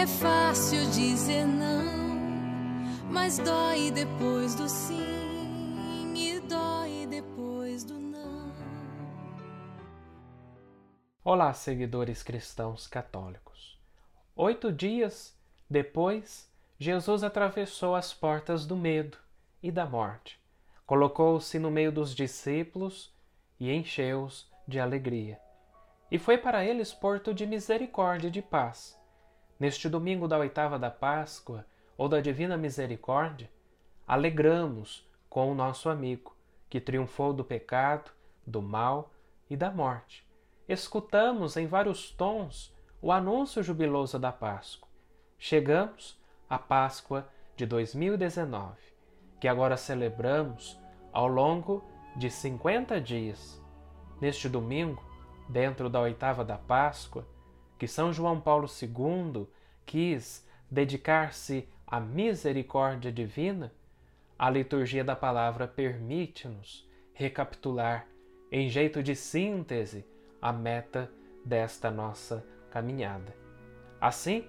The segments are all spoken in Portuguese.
é fácil dizer não, mas dói depois do sim e dói depois do não. Olá, seguidores cristãos católicos. Oito dias depois, Jesus atravessou as portas do medo e da morte, colocou-se no meio dos discípulos e encheu-os de alegria. E foi para eles porto de misericórdia e de paz. Neste domingo da oitava da Páscoa, ou da Divina Misericórdia, alegramos com o nosso amigo, que triunfou do pecado, do mal e da morte. Escutamos em vários tons o anúncio jubiloso da Páscoa. Chegamos à Páscoa de 2019, que agora celebramos ao longo de 50 dias. Neste domingo, dentro da oitava da Páscoa, que São João Paulo II quis dedicar-se à misericórdia divina, a liturgia da palavra permite-nos recapitular, em jeito de síntese, a meta desta nossa caminhada. Assim,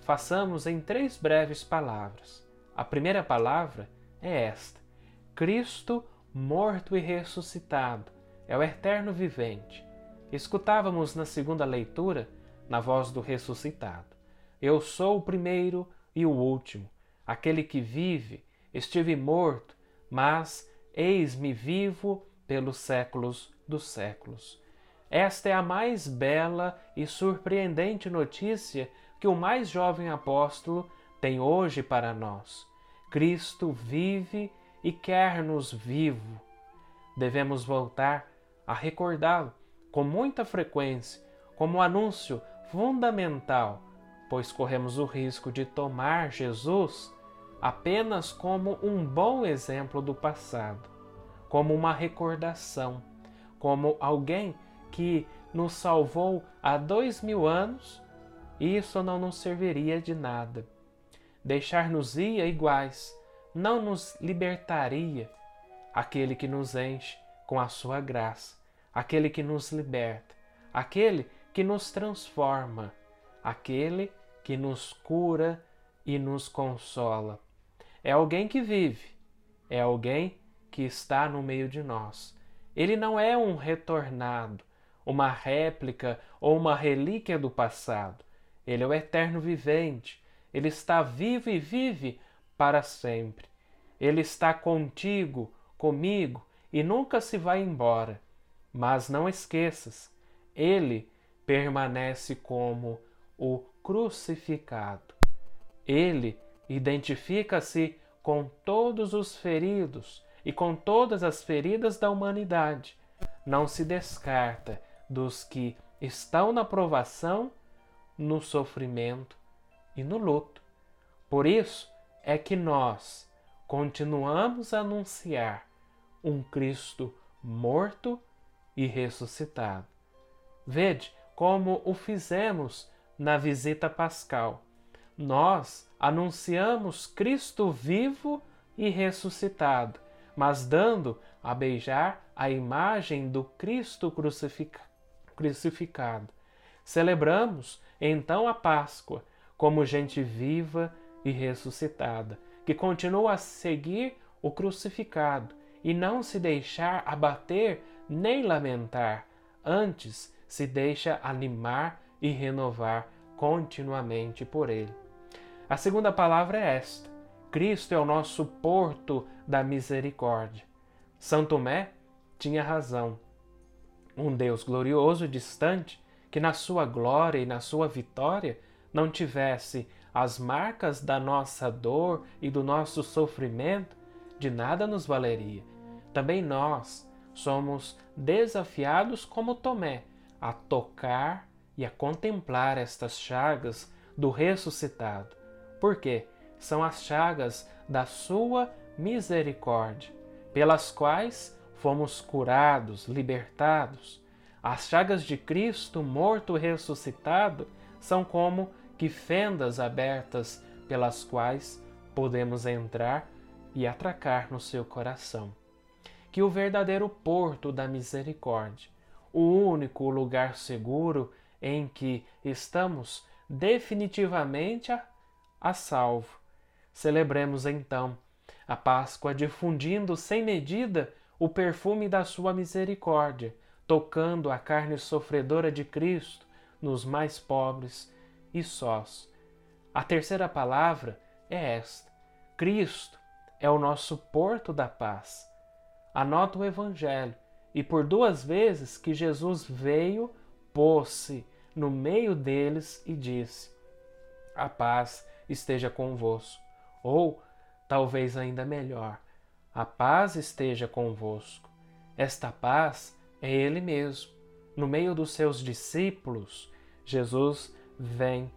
façamos em três breves palavras. A primeira palavra é esta: Cristo morto e ressuscitado é o eterno vivente. Escutávamos na segunda leitura, na voz do ressuscitado: Eu sou o primeiro e o último, aquele que vive, estive morto, mas eis-me vivo pelos séculos dos séculos. Esta é a mais bela e surpreendente notícia que o mais jovem apóstolo tem hoje para nós. Cristo vive e quer-nos vivo. Devemos voltar a recordá-lo com muita frequência como um anúncio fundamental, pois corremos o risco de tomar Jesus apenas como um bom exemplo do passado, como uma recordação, como alguém que nos salvou há dois mil anos, isso não nos serviria de nada. Deixar-nos ir iguais não nos libertaria. Aquele que nos enche com a sua graça, aquele que nos liberta, aquele que nos transforma, aquele que nos cura e nos consola. É alguém que vive, é alguém que está no meio de nós. Ele não é um retornado, uma réplica ou uma relíquia do passado. Ele é o eterno vivente. Ele está vivo e vive para sempre. Ele está contigo, comigo e nunca se vai embora. Mas não esqueças, ele permanece como o crucificado. Ele identifica-se com todos os feridos e com todas as feridas da humanidade. Não se descarta dos que estão na provação, no sofrimento e no luto. Por isso é que nós continuamos a anunciar um Cristo morto e ressuscitado. Vede como o fizemos na visita pascal. Nós anunciamos Cristo vivo e ressuscitado, mas dando a beijar a imagem do Cristo crucificado crucificado. Celebramos então a Páscoa como gente viva e ressuscitada, que continua a seguir o crucificado e não se deixar abater nem lamentar, antes se deixa animar e renovar continuamente por ele. A segunda palavra é esta: Cristo é o nosso porto da misericórdia. São Tomé tinha razão um Deus glorioso e distante, que na sua glória e na sua vitória não tivesse as marcas da nossa dor e do nosso sofrimento, de nada nos valeria. Também nós somos desafiados como Tomé a tocar e a contemplar estas chagas do ressuscitado, Por quê? São as chagas da sua misericórdia, pelas quais fomos curados, libertados. As chagas de Cristo, morto e ressuscitado, são como que fendas abertas pelas quais podemos entrar e atracar no seu coração. Que o verdadeiro porto da misericórdia, o único lugar seguro em que estamos definitivamente a, a salvo. Celebremos então a Páscoa difundindo sem medida o perfume da sua misericórdia, tocando a carne sofredora de Cristo nos mais pobres e sós. A terceira palavra é esta: Cristo é o nosso porto da paz. Anota o Evangelho e por duas vezes que Jesus veio, pôs-se no meio deles e disse: A paz esteja convosco. Ou, talvez ainda melhor, a paz esteja convosco. Esta paz é Ele mesmo. No meio dos seus discípulos, Jesus vem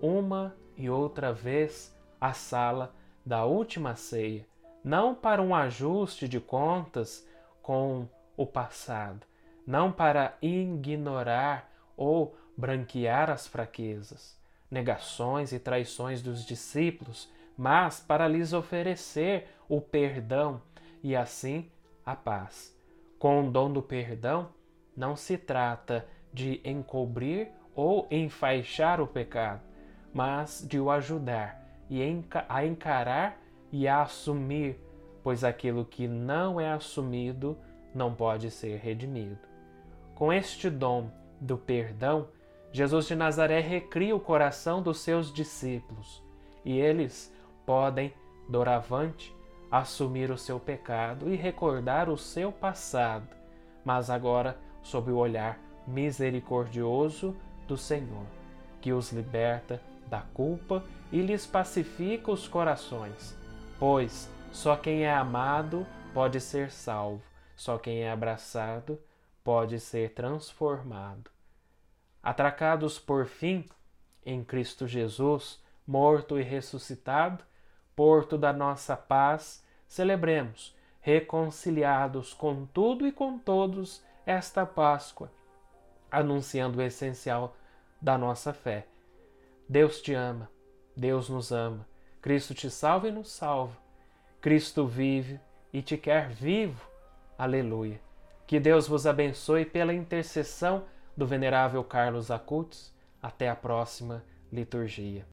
uma e outra vez à sala da última ceia, não para um ajuste de contas com o passado, não para ignorar ou branquear as fraquezas, negações e traições dos discípulos, mas para lhes oferecer o perdão e assim a paz. Com o dom do perdão, não se trata de encobrir ou enfaixar o pecado, mas de o ajudar e a encarar e a assumir, pois aquilo que não é assumido não pode ser redimido. Com este dom do perdão, Jesus de Nazaré recria o coração dos seus discípulos e eles podem, doravante, assumir o seu pecado e recordar o seu passado, mas agora sob o olhar misericordioso do Senhor, que os liberta da culpa e lhes pacifica os corações, pois só quem é amado pode ser salvo, só quem é abraçado pode ser transformado. Atracados por fim em Cristo Jesus, morto e ressuscitado, porto da nossa paz, celebremos, reconciliados com tudo e com todos, esta Páscoa, anunciando o essencial da nossa fé. Deus te ama, Deus nos ama, Cristo te salva e nos salva. Cristo vive e te quer vivo. Aleluia. Que Deus vos abençoe pela intercessão do venerável Carlos Acutis. Até a próxima liturgia.